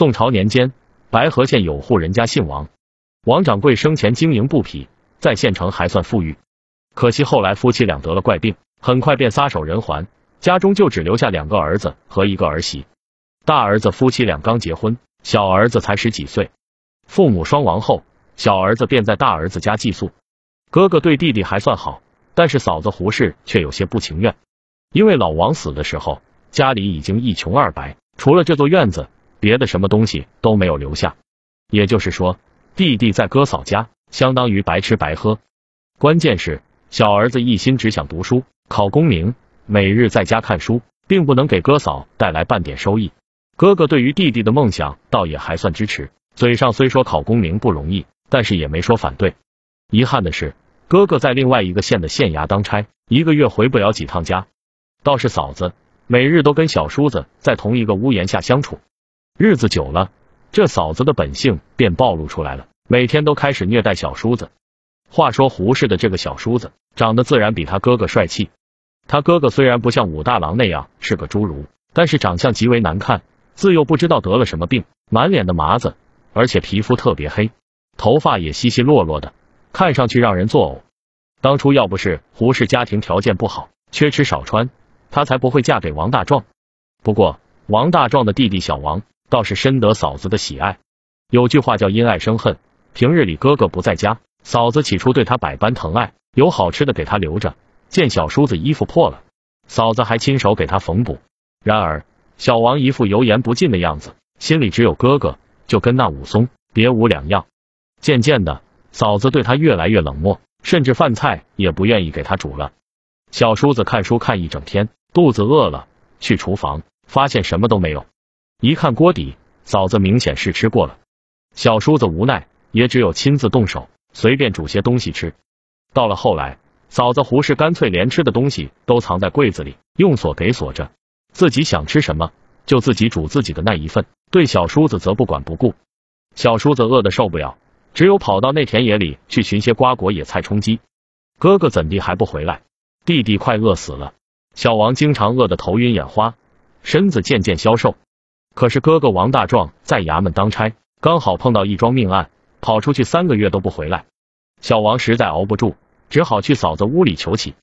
宋朝年间，白河县有户人家姓王，王掌柜生前经营布匹，在县城还算富裕。可惜后来夫妻俩得了怪病，很快便撒手人寰，家中就只留下两个儿子和一个儿媳。大儿子夫妻俩刚结婚，小儿子才十几岁。父母双亡后，小儿子便在大儿子家寄宿。哥哥对弟弟还算好，但是嫂子胡氏却有些不情愿，因为老王死的时候，家里已经一穷二白，除了这座院子，别的什么东西都没有留下。也就是说，弟弟在哥嫂家相当于白吃白喝。关键是。小儿子一心只想读书、考功名，每日在家看书，并不能给哥嫂带来半点收益。哥哥对于弟弟的梦想倒也还算支持，嘴上虽说考功名不容易，但是也没说反对。遗憾的是，哥哥在另外一个县的县衙当差，一个月回不了几趟家。倒是嫂子，每日都跟小叔子在同一个屋檐下相处，日子久了，这嫂子的本性便暴露出来了，每天都开始虐待小叔子。话说胡氏的这个小叔子长得自然比他哥哥帅气。他哥哥虽然不像武大郎那样是个侏儒，但是长相极为难看，自幼不知道得了什么病，满脸的麻子，而且皮肤特别黑，头发也稀稀落落的，看上去让人作呕。当初要不是胡氏家庭条件不好，缺吃少穿，她才不会嫁给王大壮。不过王大壮的弟弟小王倒是深得嫂子的喜爱。有句话叫因爱生恨，平日里哥哥不在家。嫂子起初对他百般疼爱，有好吃的给他留着，见小叔子衣服破了，嫂子还亲手给他缝补。然而小王一副油盐不进的样子，心里只有哥哥，就跟那武松别无两样。渐渐的，嫂子对他越来越冷漠，甚至饭菜也不愿意给他煮了。小叔子看书看一整天，肚子饿了，去厨房发现什么都没有，一看锅底，嫂子明显是吃过了。小叔子无奈，也只有亲自动手。随便煮些东西吃。到了后来，嫂子胡氏干脆连吃的东西都藏在柜子里，用锁给锁着，自己想吃什么就自己煮自己的那一份，对小叔子则不管不顾。小叔子饿得受不了，只有跑到那田野里去寻些瓜果野菜充饥。哥哥怎地还不回来？弟弟快饿死了。小王经常饿得头晕眼花，身子渐渐消瘦。可是哥哥王大壮在衙门当差，刚好碰到一桩命案。跑出去三个月都不回来，小王实在熬不住，只好去嫂子屋里求起。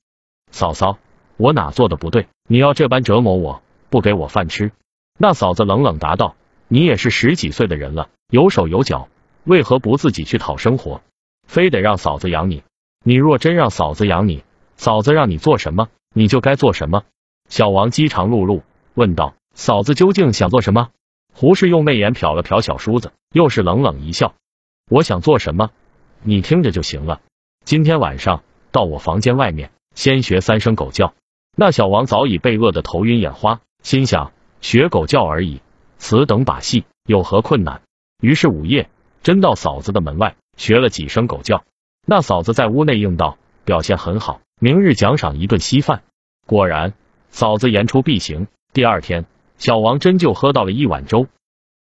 嫂嫂，我哪做的不对？你要这般折磨我，不给我饭吃？那嫂子冷冷答道：“你也是十几岁的人了，有手有脚，为何不自己去讨生活？非得让嫂子养你？你若真让嫂子养你，嫂子让你做什么，你就该做什么。”小王饥肠辘辘，问道：“嫂子究竟想做什么？”胡氏用媚眼瞟了瞟小叔子，又是冷冷一笑。我想做什么，你听着就行了。今天晚上到我房间外面，先学三声狗叫。那小王早已被饿得头晕眼花，心想学狗叫而已，此等把戏有何困难？于是午夜真到嫂子的门外学了几声狗叫。那嫂子在屋内应道，表现很好，明日奖赏一顿稀饭。果然，嫂子言出必行。第二天，小王真就喝到了一碗粥，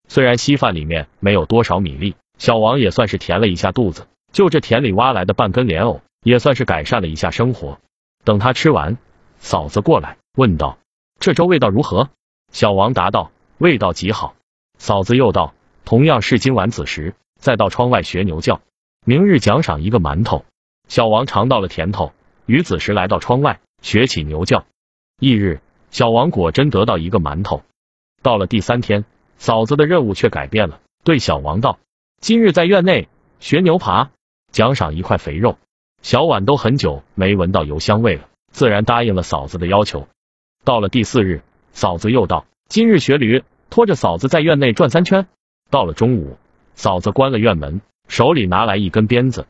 虽然稀饭里面没有多少米粒。小王也算是填了一下肚子，就这田里挖来的半根莲藕，也算是改善了一下生活。等他吃完，嫂子过来问道：“这粥味道如何？”小王答道：“味道极好。”嫂子又道：“同样是今晚子时，再到窗外学牛叫，明日奖赏一个馒头。”小王尝到了甜头，与子时来到窗外学起牛叫。翌日，小王果真得到一个馒头。到了第三天，嫂子的任务却改变了，对小王道。今日在院内学牛爬，奖赏一块肥肉。小婉都很久没闻到油香味了，自然答应了嫂子的要求。到了第四日，嫂子又道：“今日学驴，拖着嫂子在院内转三圈。”到了中午，嫂子关了院门，手里拿来一根鞭子。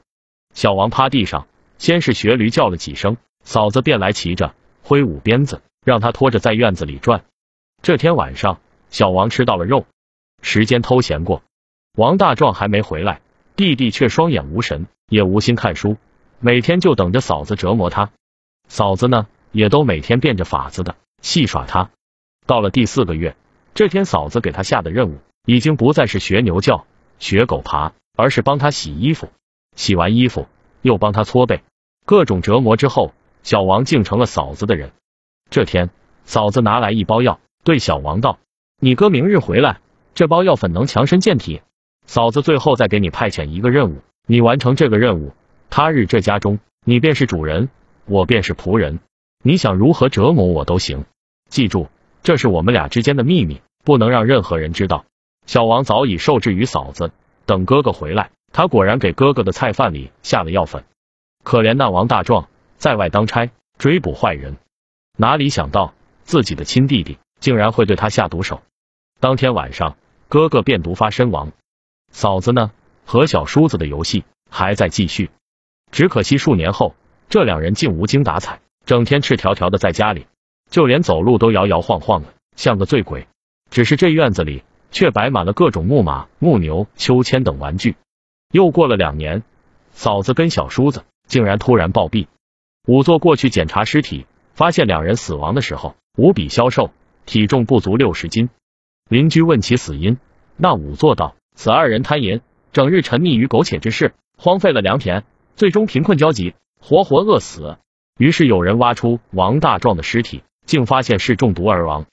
小王趴地上，先是学驴叫了几声，嫂子便来骑着，挥舞鞭子，让他拖着在院子里转。这天晚上，小王吃到了肉，时间偷闲过。王大壮还没回来，弟弟却双眼无神，也无心看书，每天就等着嫂子折磨他。嫂子呢，也都每天变着法子的戏耍他。到了第四个月，这天嫂子给他下的任务，已经不再是学牛叫、学狗爬，而是帮他洗衣服。洗完衣服，又帮他搓背，各种折磨之后，小王竟成了嫂子的人。这天，嫂子拿来一包药，对小王道：“你哥明日回来。”这包药粉能强身健体。嫂子最后再给你派遣一个任务，你完成这个任务，他日这家中你便是主人，我便是仆人。你想如何折磨我都行。记住，这是我们俩之间的秘密，不能让任何人知道。小王早已受制于嫂子，等哥哥回来，他果然给哥哥的菜饭里下了药粉。可怜那王大壮在外当差追捕坏人，哪里想到自己的亲弟弟竟然会对他下毒手。当天晚上，哥哥便毒发身亡。嫂子呢？和小叔子的游戏还在继续，只可惜数年后，这两人竟无精打采，整天赤条条的在家里，就连走路都摇摇晃晃的，像个醉鬼。只是这院子里却摆满了各种木马、木牛、秋千等玩具。又过了两年，嫂子跟小叔子竟然突然暴毙。仵作过去检查尸体，发现两人死亡的时候无比消瘦，体重不足六十斤。邻居问其死因，那仵作道。此二人贪淫，整日沉溺于苟且之事，荒废了良田，最终贫困交集，活活饿死。于是有人挖出王大壮的尸体，竟发现是中毒而亡。